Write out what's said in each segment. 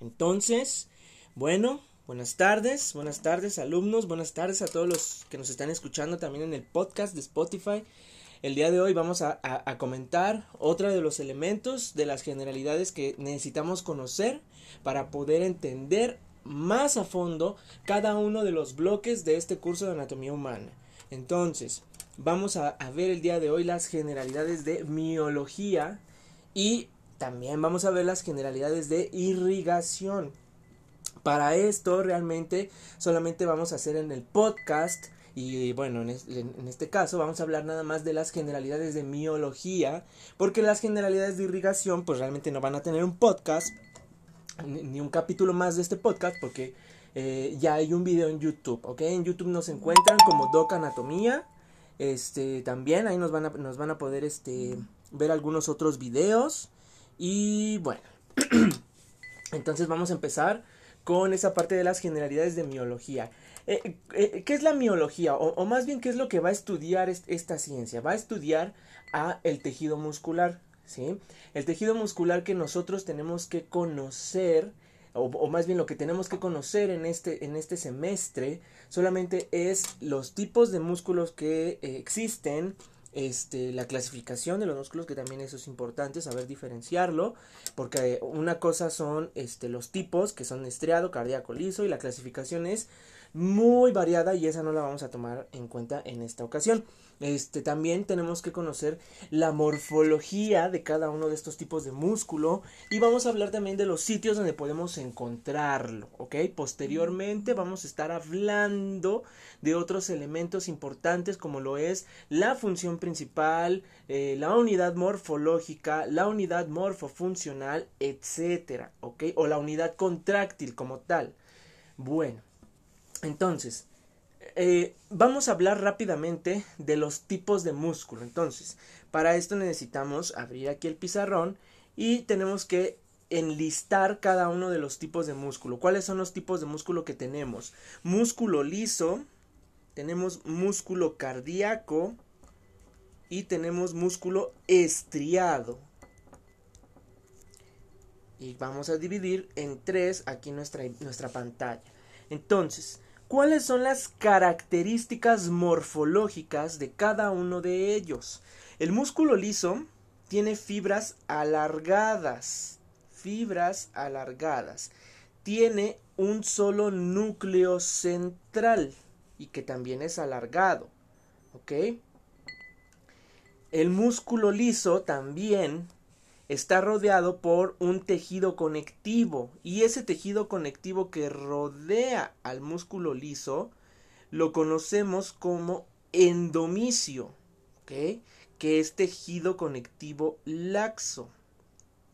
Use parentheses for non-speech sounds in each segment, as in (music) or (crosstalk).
Entonces, bueno, buenas tardes, buenas tardes alumnos, buenas tardes a todos los que nos están escuchando también en el podcast de Spotify. El día de hoy vamos a, comentar otro de los elementos de las generalidades que necesitamos conocer para poder entender más a fondo cada uno de los bloques de este curso de anatomía humana. Entonces, vamos a, a ver el día de hoy las generalidades de miología y también vamos a ver las generalidades de irrigación. Para esto realmente solamente vamos a hacer en el podcast y bueno, en, este caso vamos a hablar nada más de las generalidades de miología, porque las generalidades de irrigación pues realmente no van a tener un podcast, ni un capítulo más de este podcast, porque eh, ya hay un video en YouTube, ¿ok? En YouTube nos encuentran como Doc Anatomía, este, también ahí nos van a, nos van a poder este, ver algunos otros videos. Y bueno, (clears throat) entonces vamos a empezar con esa parte de las generalidades de miología. Eh, eh, ¿Qué es la miología? O, más bien, ¿qué es lo que va a estudiar esta ciencia? Va a estudiar a el tejido muscular, ¿sí? El tejido muscular que nosotros tenemos que conocer, o, más bien lo que tenemos que conocer en este, en este semestre, solamente es los tipos de músculos que eh, existen, este, la clasificación de los músculos, que también eso es importante, saber diferenciarlo, porque una cosa son este, los tipos, que son estriado, cardíaco, liso, y la clasificación es muy variada y esa no la vamos a tomar en cuenta en esta ocasión. Este, también tenemos que conocer la morfología de cada uno de estos tipos de músculo y vamos a hablar también de los sitios donde podemos encontrarlo, ¿ok? Posteriormente vamos a estar hablando de otros elementos importantes como lo es la función principal, eh, la unidad morfológica, la unidad morfofuncional, etcétera, ¿ok? O la unidad contráctil como tal. Bueno, entonces, eh, vamos a hablar rápidamente de los tipos de músculo. Entonces, para esto necesitamos abrir aquí el pizarrón y tenemos que enlistar cada uno de los tipos de músculo. ¿Cuáles son los tipos de músculo que tenemos? Músculo liso, tenemos músculo cardíaco y tenemos músculo estriado. Y vamos a dividir en tres aquí nuestra, nuestra pantalla. Entonces, ¿Cuáles son las características morfológicas de cada uno de ellos? El músculo liso tiene fibras alargadas, fibras alargadas. Tiene un solo núcleo central y que también es alargado. ¿Ok? El músculo liso también está rodeado por un tejido conectivo y ese tejido conectivo que rodea al músculo liso lo conocemos como endomicio, que es tejido conectivo laxo.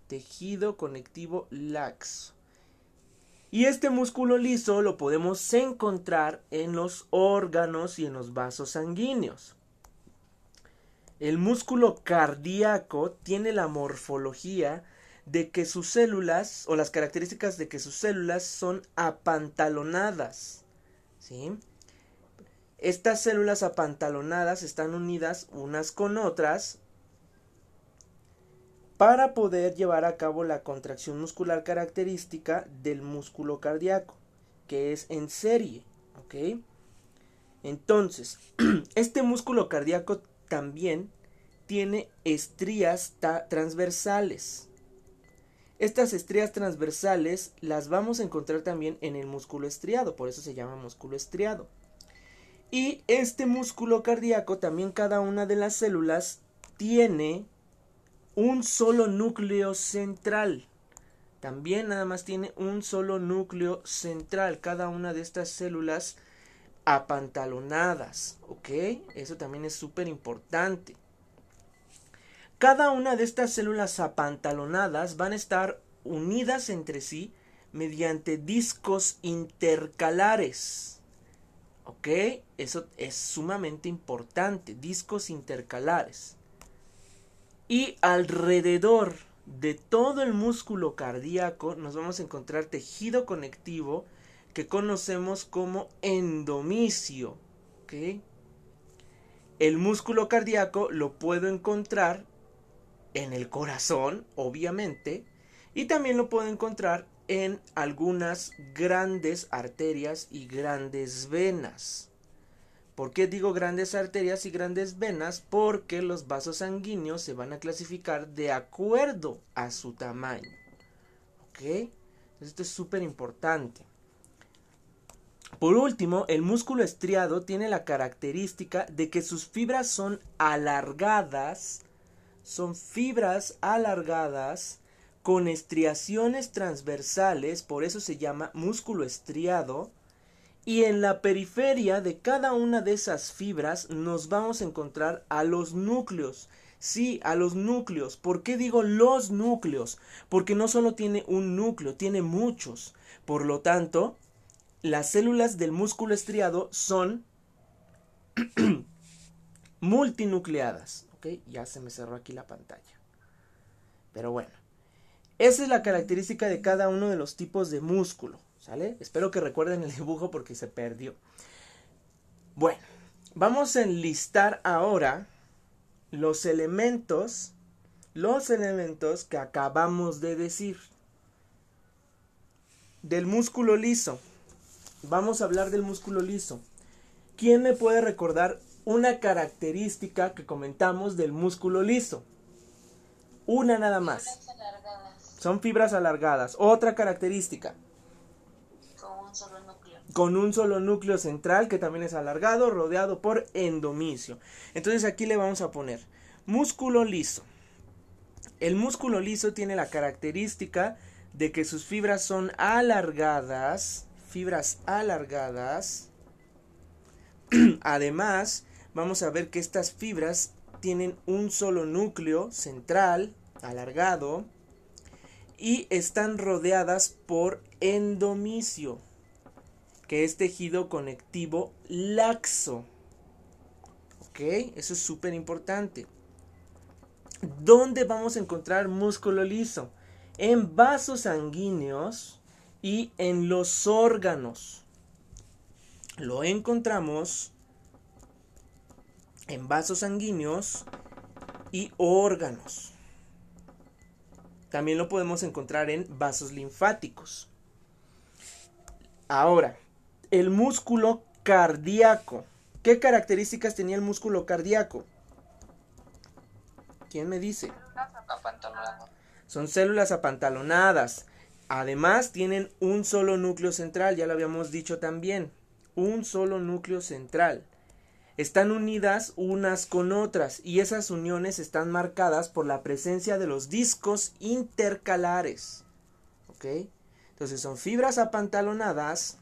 Tejido conectivo laxo. Y este músculo liso lo podemos encontrar en los órganos y en los vasos sanguíneos. El músculo cardíaco tiene la morfología de que sus células o las características de que sus células son apantalonadas. ¿sí? Estas células apantalonadas están unidas unas con otras para poder llevar a cabo la contracción muscular característica del músculo cardíaco, que es en serie. ¿ok? Entonces, (clears throat) este músculo cardíaco también tiene estrías transversales. Estas estrías transversales las vamos a encontrar también en el músculo estriado, por eso se llama músculo estriado. Y este músculo cardíaco, también cada una de las células tiene un solo núcleo central. También nada más tiene un solo núcleo central, cada una de estas células apantalonadas, ¿ok? Eso también es súper importante. Cada una de estas células apantalonadas van a estar unidas entre sí mediante discos intercalares. ¿Ok? Eso es sumamente importante, discos intercalares. Y alrededor de todo el músculo cardíaco nos vamos a encontrar tejido conectivo que conocemos como endomicio. El músculo cardíaco lo puedo encontrar en el corazón, obviamente, y también lo puedo encontrar en algunas grandes arterias y grandes venas. ¿Por qué digo grandes arterias y grandes venas? Porque los vasos sanguíneos se van a clasificar de acuerdo a su tamaño. ¿Ok? esto es súper importante. Por último, el músculo estriado tiene la característica de que sus fibras son alargadas, son fibras alargadas con estriaciones transversales, por eso se llama músculo estriado, y en la periferia de cada una de esas fibras nos vamos a encontrar a los núcleos. Sí, a los núcleos. ¿Por qué digo los núcleos? Porque no solo tiene un núcleo, tiene muchos. Por lo tanto, las células del músculo estriado son (clears throat) multinucleadas. ¿Ok? Ya se me cerró aquí la pantalla. Pero bueno. Esa es la característica de cada uno de los tipos de músculo. ¿Sale? Espero que recuerden el dibujo porque se perdió. Bueno, vamos a enlistar ahora los elementos, los elementos que acabamos de decir. Del músculo liso. Vamos a hablar del músculo liso. ¿Quién me puede recordar una característica que comentamos del músculo liso? Una nada más. Son fibras alargadas. Otra característica. Con un solo núcleo. Con un solo núcleo central que también es alargado, rodeado por endomisio. Entonces aquí le vamos a poner músculo liso. El músculo liso tiene la característica de que sus fibras son alargadas, fibras alargadas. (clears throat) Además, vamos a ver que estas fibras tienen un solo núcleo central, alargado, y están rodeadas por endomisio, que es tejido conectivo laxo. ¿Ok? Eso es súper importante. ¿Dónde vamos a encontrar músculo liso? En vasos sanguíneos y en los órganos. Lo encontramos en vasos sanguíneos y órganos. También lo podemos encontrar en vasos linfáticos. Ahora, el músculo cardíaco. ¿Qué características tenía el músculo cardíaco? ¿Quién me dice? Son células apantalonadas. Además, tienen un solo núcleo central, ya lo habíamos dicho también. Un solo núcleo central están unidas unas con otras y esas uniones están marcadas por la presencia de los discos intercalares. ¿Ok? Entonces son fibras apantalonadas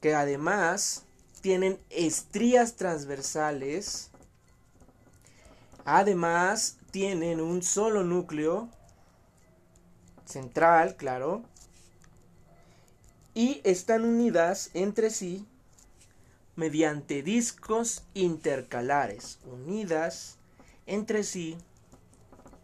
que además tienen estrías transversales. Además tienen un solo núcleo central, claro. Y están unidas entre sí mediante discos intercalares unidas entre sí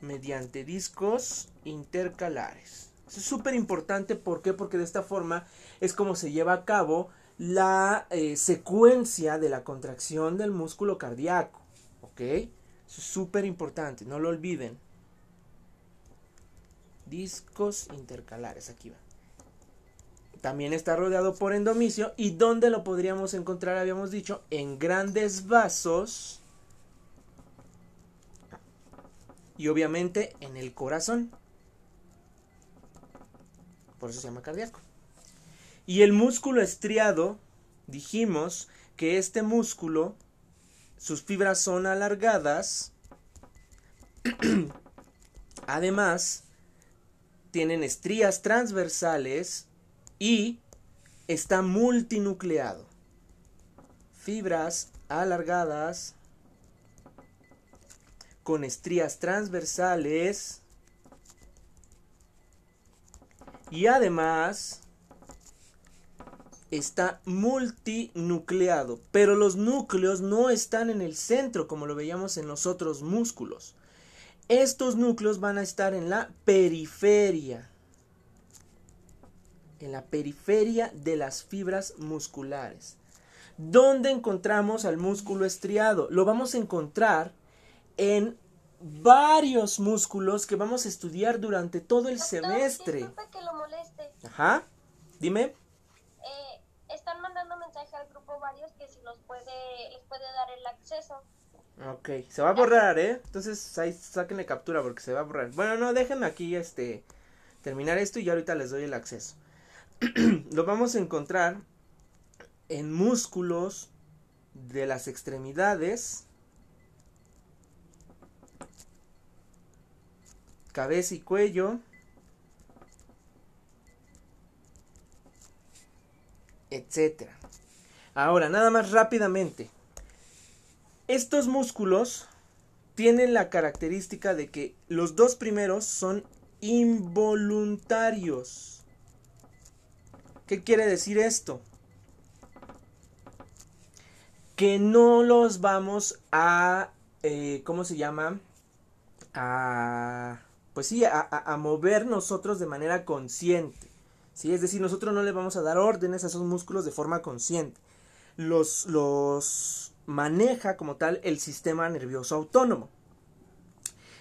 mediante discos intercalares. Eso es súper importante, ¿por qué? Porque de esta forma es como se lleva a cabo la eh, secuencia de la contracción del músculo cardíaco. ¿Ok? Eso es súper importante, no lo olviden. Discos intercalares, aquí va. También está rodeado por endomisio. ¿Y dónde lo podríamos encontrar? Habíamos dicho, en grandes vasos. Y obviamente en el corazón. Por eso se llama cardíaco. Y el músculo estriado, dijimos que este músculo, sus fibras son alargadas. (clears throat) Además, tienen estrías transversales y está multinucleado. Fibras alargadas con estrías transversales y además está multinucleado, pero los núcleos no están en el centro como lo veíamos en los otros músculos. Estos núcleos van a estar en la periferia en la periferia de las fibras musculares. ¿Dónde encontramos al músculo estriado? Lo vamos a encontrar en varios músculos que vamos a estudiar durante todo el semestre. que lo moleste, Ajá. Dime. Eh, están mandando mensaje al grupo varios que si los puede, les puede dar el acceso. Ok, se va a borrar, ¿eh? Entonces ahí sáquenle captura porque se va a borrar. Bueno, no, déjenme aquí este terminar esto y ya ahorita les doy el acceso. (clears throat) Lo vamos a encontrar en músculos de las extremidades, cabeza y cuello, etcétera. Ahora, nada más rápidamente. Estos músculos tienen la característica de que los dos primeros son involuntarios. ¿Qué quiere decir esto? Que no los vamos a, eh, ¿cómo se llama? A, pues sí, a, mover nosotros de manera consciente. ¿sí? Es decir, nosotros no le vamos a dar órdenes a esos músculos de forma consciente. Los, los maneja como tal el sistema nervioso autónomo.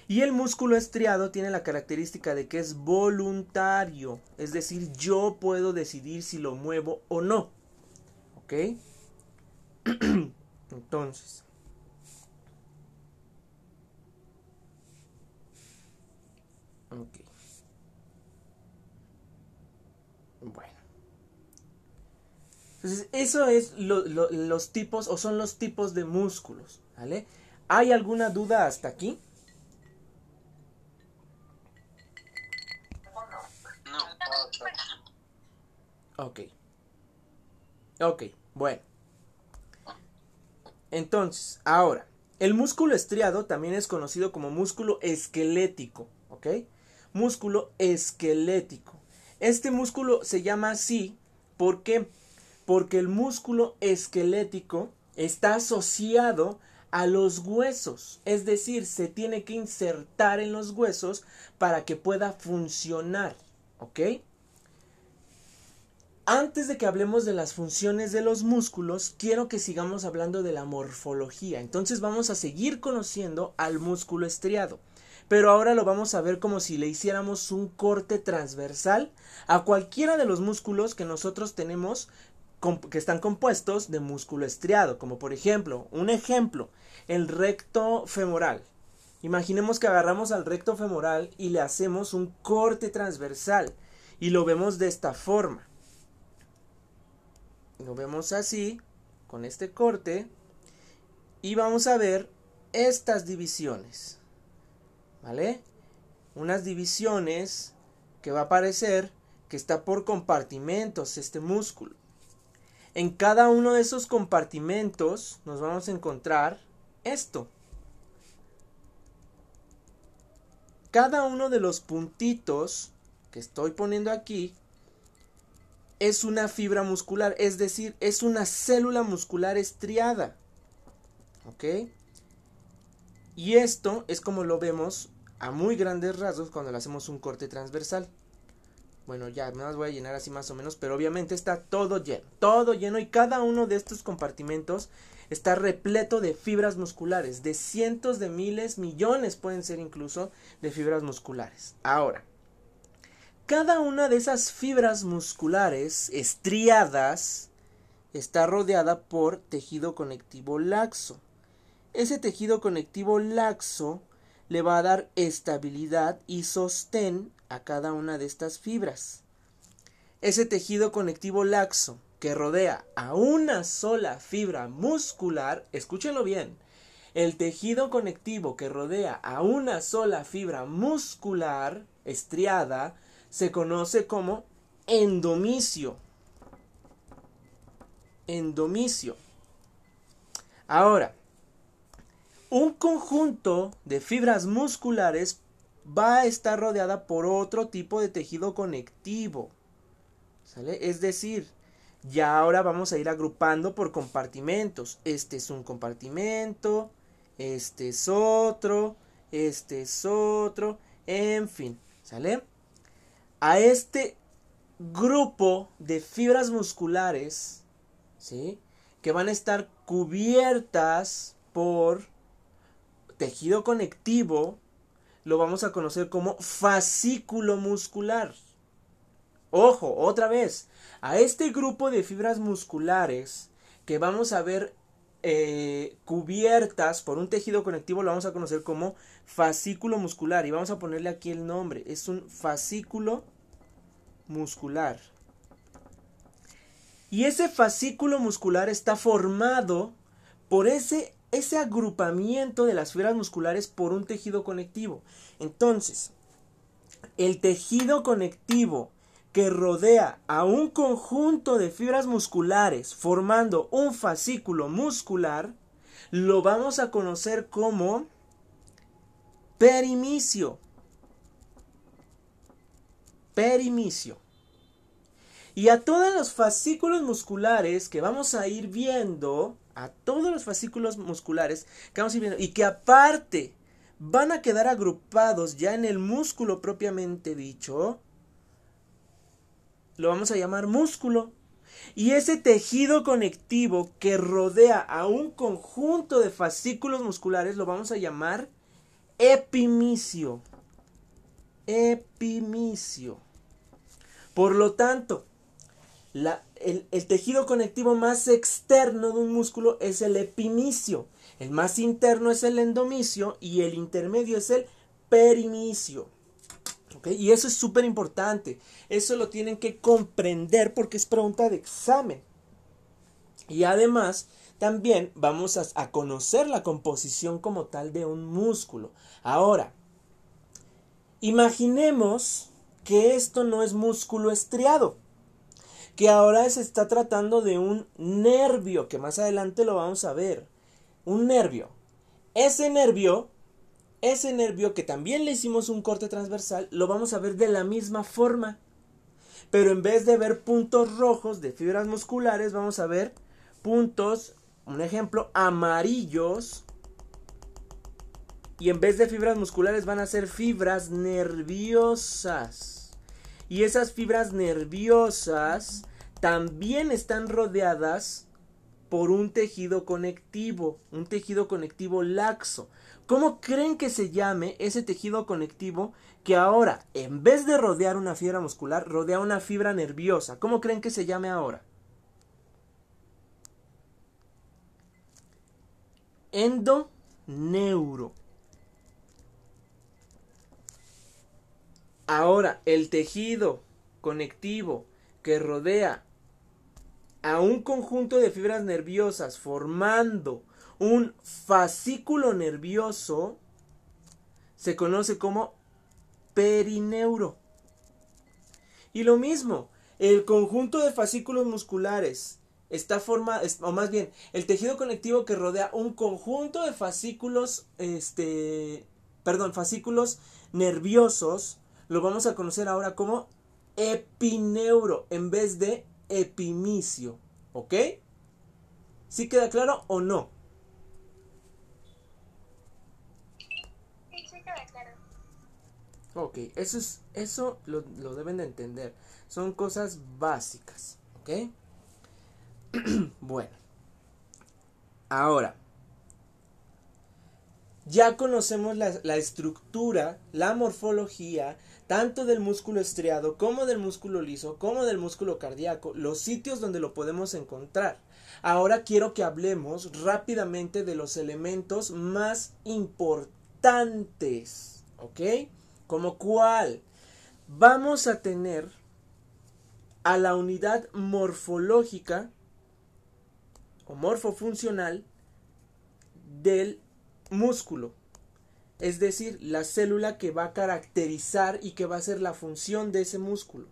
Y el músculo estriado tiene la característica de que es voluntario, es decir, yo puedo decidir si lo muevo o no. ¿Ok? (clears throat) Entonces. Ok. Bueno. Entonces, eso es los tipos o son los tipos de músculos. ¿Vale? ¿Hay alguna duda hasta aquí? Ok. Ok, bueno. Entonces, ahora, el músculo estriado también es conocido como músculo esquelético, ¿ok? Músculo esquelético. Este músculo se llama así, ¿por qué? Porque el músculo esquelético está asociado a los huesos, es decir, se tiene que insertar en los huesos para que pueda funcionar, ¿ok? Antes de que hablemos de las funciones de los músculos, quiero que sigamos hablando de la morfología. Entonces vamos a seguir conociendo al músculo estriado. Pero ahora lo vamos a ver como si le hiciéramos un corte transversal a cualquiera de los músculos que nosotros tenemos que están compuestos de músculo estriado, como por ejemplo, un ejemplo, el recto femoral. Imaginemos que agarramos al recto femoral y le hacemos un corte transversal y lo vemos de esta forma lo vemos así, con este corte, y vamos a ver estas divisiones, ¿vale? Unas divisiones que va a parecer que está por compartimentos este músculo. En cada uno de esos compartimentos nos vamos a encontrar esto. Cada uno de los puntitos que estoy poniendo aquí es una fibra muscular, es decir, es una célula muscular estriada. ¿Ok? Y esto es como lo vemos a muy grandes rasgos cuando le hacemos un corte transversal. Bueno, ya me las voy a llenar así más o menos, pero obviamente está todo lleno, todo lleno y cada uno de estos compartimentos está repleto de fibras musculares, de cientos de miles, millones pueden ser incluso de fibras musculares. Ahora, cada una de esas fibras musculares estriadas está rodeada por tejido conectivo laxo. Ese tejido conectivo laxo le va a dar estabilidad y sostén a cada una de estas fibras. Ese tejido conectivo laxo que rodea a una sola fibra muscular, escúchenlo bien, el tejido conectivo que rodea a una sola fibra muscular estriada se conoce como endomicio. Endomicio. Ahora, un conjunto de fibras musculares va a estar rodeada por otro tipo de tejido conectivo. ¿Sale? Es decir, ya ahora vamos a ir agrupando por compartimentos. Este es un compartimento, este es otro, este es otro, en fin, ¿sale? a este grupo de fibras musculares, ¿sí? Que van a estar cubiertas por tejido conectivo, lo vamos a conocer como fascículo muscular. Ojo, otra vez, a este grupo de fibras musculares que vamos a ver eh, cubiertas por un tejido conectivo lo vamos a conocer como fascículo muscular y vamos a ponerle aquí el nombre. Es un fascículo muscular. Y ese fascículo muscular está formado por ese, ese agrupamiento de las fibras musculares por un tejido conectivo. Entonces, el tejido conectivo que rodea a un conjunto de fibras musculares formando un fascículo muscular, lo vamos a conocer como perimicio. Perimicio. Y a todos los fascículos musculares que vamos a ir viendo, a todos los fascículos musculares que vamos a ir viendo, y que aparte van a quedar agrupados ya en el músculo propiamente dicho, lo vamos a llamar músculo. Y ese tejido conectivo que rodea a un conjunto de fascículos musculares lo vamos a llamar epimicio. Epimicio. Por lo tanto, el, tejido conectivo más externo de un músculo es el epimicio. El más interno es el endomicio y el intermedio es el perimicio. Y eso es súper importante. Eso lo tienen que comprender porque es pregunta de examen. Y además, también vamos a conocer la composición como tal de un músculo. Ahora, imaginemos que esto no es músculo estriado que ahora se está tratando de un nervio, que más adelante lo vamos a ver. Un nervio. Ese nervio ese nervio que también le hicimos un corte transversal, lo vamos a ver de la misma forma. Pero en vez de ver puntos rojos de fibras musculares, vamos a ver puntos, un ejemplo, amarillos. Y en vez de fibras musculares van a ser fibras nerviosas. Y esas fibras nerviosas también están rodeadas por un tejido conectivo, un tejido conectivo laxo. ¿Cómo creen que se llame ese tejido conectivo que ahora, en vez de rodear una fibra muscular, rodea una fibra nerviosa? ¿Cómo creen que se llame ahora? Endoneuro. Ahora, el tejido conectivo que rodea a un conjunto de fibras nerviosas formando un fascículo nervioso se conoce como perineuro. Y lo mismo, el conjunto de fascículos musculares está formado, o más bien, el tejido conectivo que rodea un conjunto de fascículos, este, perdón, fascículos nerviosos, lo vamos a conocer ahora como epineuro en vez de epimicio, ¿ok? ¿Sí queda claro o no? Ok, eso, es, eso lo, lo deben de entender. Son cosas básicas. ¿Ok? (clears throat) bueno. Ahora. Ya conocemos la, estructura, la morfología, tanto del músculo estriado como del músculo liso, como del músculo cardíaco, los sitios donde lo podemos encontrar. Ahora quiero que hablemos rápidamente de los elementos más importantes. ¿Ok? como cual vamos a tener a la unidad morfológica o morfofuncional del músculo. Es decir, la célula que va a caracterizar y que va a ser la función de ese músculo.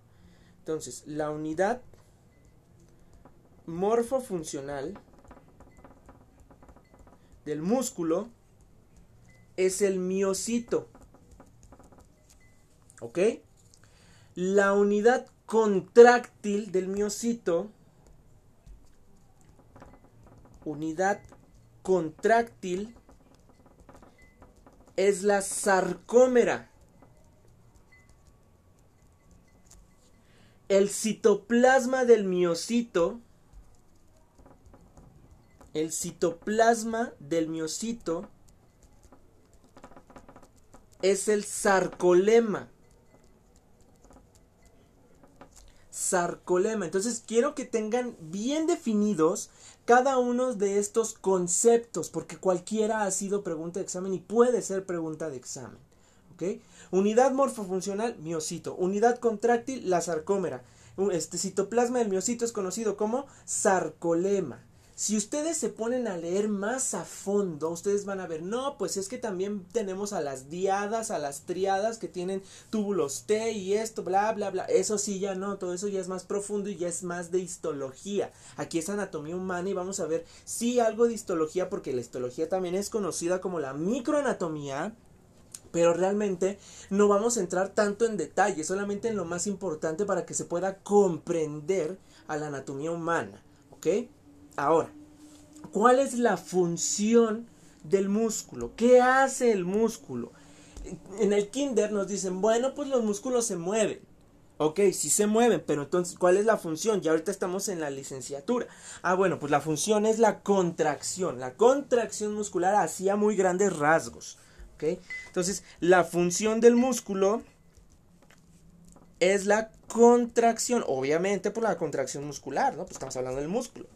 Entonces, la unidad morfofuncional del músculo es el miocito. ¿Ok? La unidad contráctil del miocito, unidad contráctil, es la sarcómera. El citoplasma del miocito, el citoplasma del miocito es el sarcolema. Sarcolema. Entonces quiero que tengan bien definidos cada uno de estos conceptos, porque cualquiera ha sido pregunta de examen y puede ser pregunta de examen. ¿ok? Unidad morfofuncional, miocito. Unidad contráctil, la sarcómera. Este citoplasma del miocito es conocido como sarcolema. Si ustedes se ponen a leer más a fondo, ustedes van a ver, no, pues es que también tenemos a las diadas, a las triadas que tienen túbulos T y esto, bla, bla, bla. Eso sí, ya no, todo eso ya es más profundo y ya es más de histología. Aquí es anatomía humana y vamos a ver, sí, algo de histología, porque la histología también es conocida como la microanatomía. Pero realmente no vamos a entrar tanto en detalle, solamente en lo más importante para que se pueda comprender a la anatomía humana. ¿Ok? Ahora, ¿cuál es la función del músculo? ¿Qué hace el músculo? En el kinder nos dicen, bueno, pues los músculos se mueven. Ok, sí se mueven, pero entonces, ¿cuál es la función? Ya ahorita estamos en la licenciatura. Ah, bueno, pues la función es la contracción. La contracción muscular hacía muy grandes rasgos. Ok, entonces, la función del músculo es la contracción. Obviamente por la contracción muscular, ¿no? Pues estamos hablando del músculo.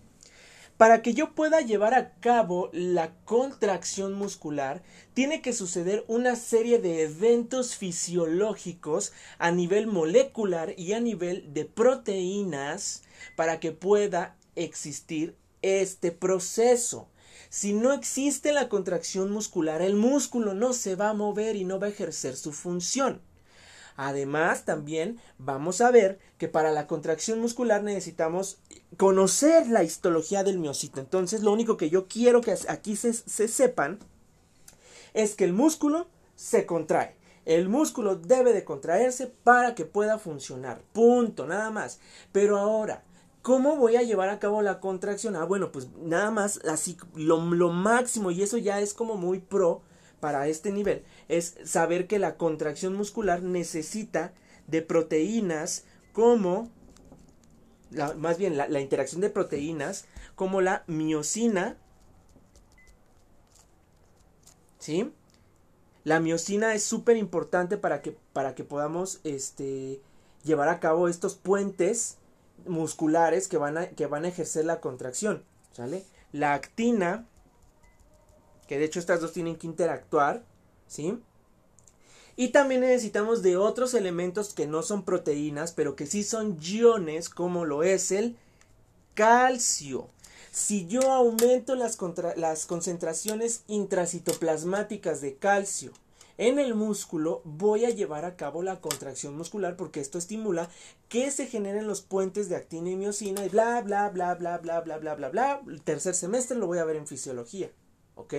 Para que yo pueda llevar a cabo la contracción muscular, tiene que suceder una serie de eventos fisiológicos a nivel molecular y a nivel de proteínas para que pueda existir este proceso. Si no existe la contracción muscular, el músculo no se va a mover y no va a ejercer su función. Además, también vamos a ver que para la contracción muscular necesitamos conocer la histología del miocito. Entonces, lo único que yo quiero que aquí se, sepan es que el músculo se contrae. El músculo debe de contraerse para que pueda funcionar. Punto, nada más. Pero ahora, ¿cómo voy a llevar a cabo la contracción? Ah, bueno, pues nada más así lo, lo máximo y eso ya es como muy pro para este nivel es saber que la contracción muscular necesita de proteínas como más bien la, interacción de proteínas como la miocina ¿sí? La miocina es súper importante para que, para que podamos este, llevar a cabo estos puentes musculares que van, a, que van a ejercer la contracción. ¿Sale? La actina que de hecho estas dos tienen que interactuar, ¿sí? Y también necesitamos de otros elementos que no son proteínas, pero que sí son iones, como lo es el calcio. Si yo aumento las, las concentraciones intracitoplasmáticas de calcio en el músculo, voy a llevar a cabo la contracción muscular porque esto estimula que se generen los puentes de actina y miocina y bla, bla, bla, bla, bla, bla, bla, bla, bla. El tercer semestre lo voy a ver en fisiología. ¿Ok?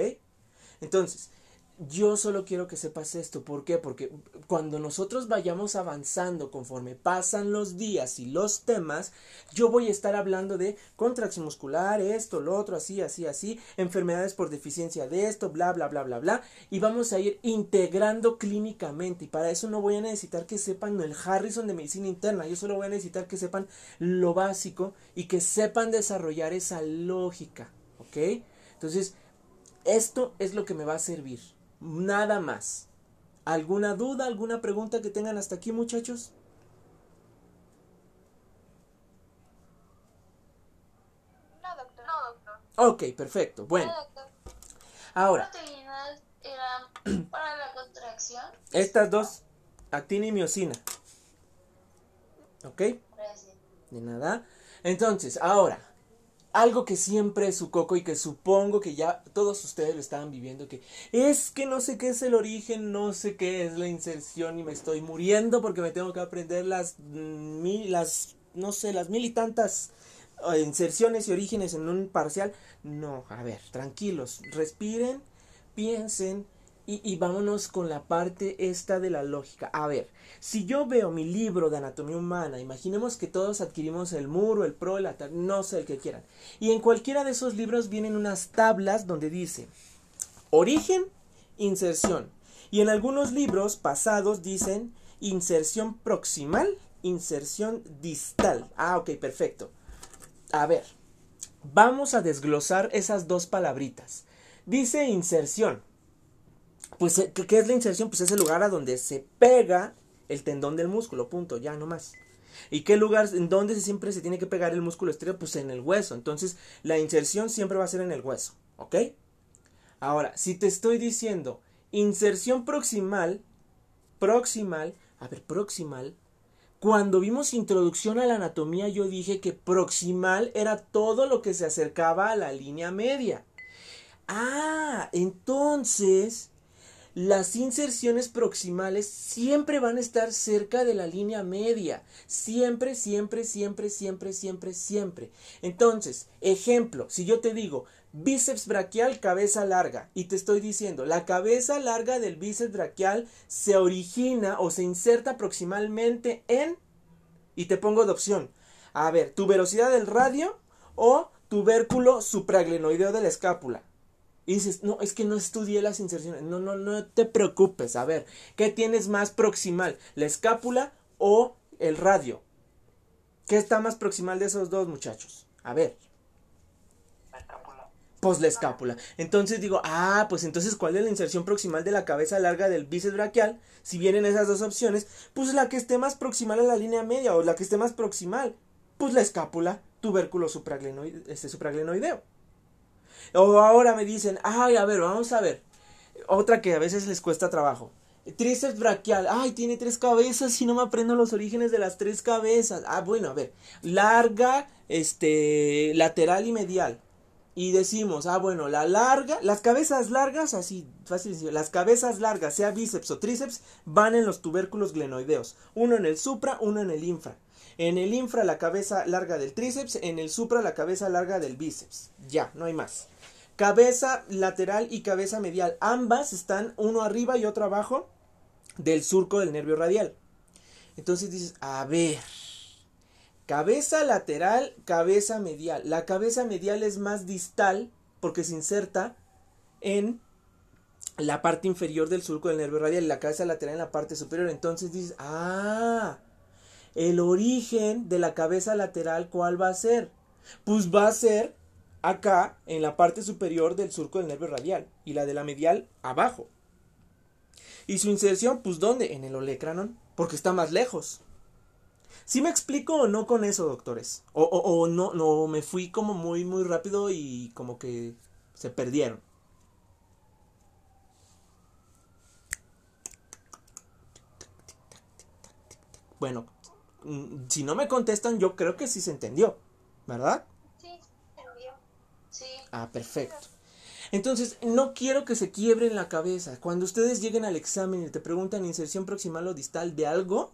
Entonces, yo solo quiero que sepas esto. ¿Por qué? Porque cuando nosotros vayamos avanzando conforme pasan los días y los temas, yo voy a estar hablando de contracción muscular, esto, lo otro, así, así, así, enfermedades por deficiencia de esto, bla, bla, bla, bla, bla. Y vamos a ir integrando clínicamente. Y para eso no voy a necesitar que sepan el Harrison de medicina interna. Yo solo voy a necesitar que sepan lo básico y que sepan desarrollar esa lógica. ¿Ok? Entonces, esto es lo que me va a servir. Nada más. ¿Alguna duda, alguna pregunta que tengan hasta aquí, muchachos? No, doctor. No, doctor. Ok, perfecto. Bueno. No, doctor. Ahora, proteínas eran (clears throat) para la contracción? estas dos, actina y miocina. ¿Ok? Gracias. De nada. Entonces, ahora, algo que siempre es su coco y que supongo que ya todos ustedes lo estaban viviendo, que es que no sé qué es el origen, no sé qué es la inserción y me estoy muriendo porque me tengo que aprender las mil, las, no sé, las mil y tantas eh, inserciones y orígenes en un parcial. No, a ver, tranquilos, respiren, piensen, y, vámonos con la parte esta de la lógica. A ver, si yo veo mi libro de anatomía humana, imaginemos que todos adquirimos el muro, el pro, el atar, no sé el que quieran. Y en cualquiera de esos libros vienen unas tablas donde dice origen, inserción. Y en algunos libros pasados dicen inserción proximal, inserción distal. Ah, ok, perfecto. A ver, vamos a desglosar esas dos palabritas. Dice inserción pues, ¿qué, es la inserción? Pues es el lugar a donde se pega el tendón del músculo, punto, ya no más. ¿Y qué lugar, en dónde siempre se tiene que pegar el músculo estéreo? Pues en el hueso. Entonces, la inserción siempre va a ser en el hueso, ¿ok? Ahora, si te estoy diciendo inserción proximal, proximal, a ver, proximal, cuando vimos introducción a la anatomía yo dije que proximal era todo lo que se acercaba a la línea media. Ah, entonces las inserciones proximales siempre van a estar cerca de la línea media. Siempre, siempre, siempre, siempre, siempre, siempre. Entonces, ejemplo, si yo te digo bíceps braquial, cabeza larga, y te estoy diciendo, la cabeza larga del bíceps braquial se origina o se inserta proximalmente en, y te pongo de opción, a ver, tuberosidad del radio o tubérculo supraglenoideo de la escápula. Y dices, no, es que no estudié las inserciones. No, no, no te preocupes. A ver, ¿qué tienes más proximal? ¿La escápula o el radio? ¿Qué está más proximal de esos dos muchachos? A ver. La escápula. Pues la escápula. Entonces digo, ah, pues entonces, ¿cuál es la inserción proximal de la cabeza larga del bíceps braquial? Si vienen esas dos opciones, pues la que esté más proximal a la línea media o la que esté más proximal. Pues la escápula, tubérculo supraglenoide, este supraglenoideo. O ahora me dicen, ay, a ver, vamos a ver. Otra que a veces les cuesta trabajo. Tríceps braquial. Ay, tiene tres cabezas y no me aprendo los orígenes de las tres cabezas. Ah, bueno, a ver. Larga, este, lateral y medial. Y decimos, ah, bueno, la larga, las cabezas largas, así, fácil, las cabezas largas, sea bíceps o tríceps, van en los tubérculos glenoideos. Uno en el supra, uno en el infra. En el infra la cabeza larga del tríceps, en el supra la cabeza larga del bíceps. Ya, no hay más. Cabeza lateral y cabeza medial. Ambas están uno arriba y otro abajo del surco del nervio radial. Entonces dices, a ver, cabeza lateral, cabeza medial. La cabeza medial es más distal porque se inserta en la parte inferior del surco del nervio radial y la cabeza lateral en la parte superior. Entonces dices, ah, el origen de la cabeza lateral, ¿cuál va a ser? Pues va a ser acá en la parte superior del surco del nervio radial y la de la medial abajo. Y su inserción, pues ¿dónde? En el olecranon, porque está más lejos. ¿Sí me explico o no con eso, doctores? O, o, o no, no, me fui como muy, muy rápido y como que se perdieron. Bueno, si no me contestan, yo creo que sí se entendió, ¿verdad? Sí, entendió. Sí. Ah, perfecto. Entonces, no quiero que se quiebren la cabeza. Cuando ustedes lleguen al examen y te preguntan inserción proximal o distal de algo,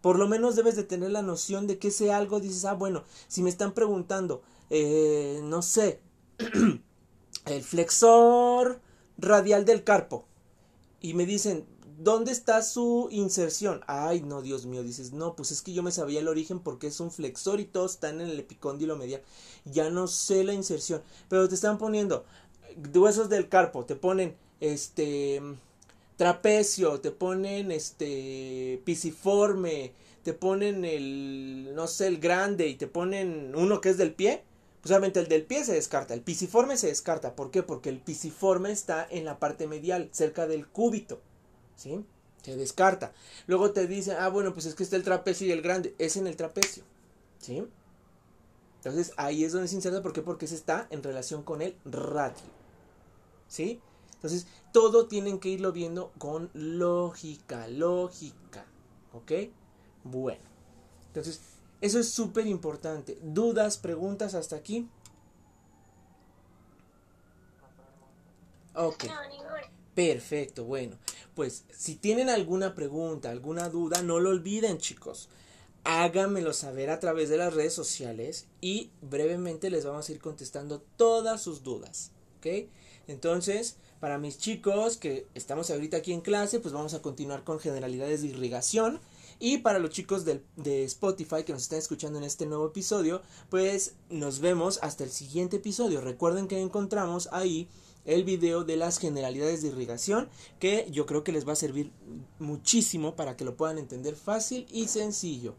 por lo menos debes de tener la noción de que ese algo dices, ah, bueno, si me están preguntando, eh, no sé, (clears throat) el flexor radial del carpo, y me dicen, ¿dónde está su inserción? Ay, no, Dios mío, dices, no, pues es que yo me sabía el origen porque es un flexor y todos están en el epicóndilo medial. Ya no sé la inserción, pero te están poniendo huesos del carpo, te ponen este trapecio, te ponen este pisiforme, te ponen el no sé, el grande y te ponen uno que es del pie. Pues el del pie se descarta, el pisiforme se descarta, ¿por qué? Porque el pisiforme está en la parte medial, cerca del cúbito. ¿Sí? Se descarta. Luego te dicen, ah, bueno, pues es que está el trapecio y el grande, es en el trapecio, ¿sí? Entonces ahí es donde se inserta, ¿por qué? Porque se está en relación con el radio, ¿sí? Entonces todo tienen que irlo viendo con lógica, lógica, ¿ok? Bueno, entonces eso es súper importante. ¿Dudas, preguntas hasta aquí? Ok. No, ninguna. Perfecto, bueno, pues si tienen alguna pregunta, alguna duda, no lo olviden chicos. Háganmelo saber a través de las redes sociales y brevemente les vamos a ir contestando todas sus dudas, ¿ok? Entonces, para mis chicos que estamos ahorita aquí en clase, pues vamos a continuar con generalidades de irrigación. Y para los chicos de Spotify que nos están escuchando en este nuevo episodio, pues nos vemos hasta el siguiente episodio. Recuerden que encontramos ahí el video de las generalidades de irrigación que yo creo que les va a servir muchísimo para que lo puedan entender fácil y sencillo.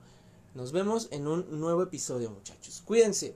Nos vemos en un nuevo episodio muchachos. Cuídense.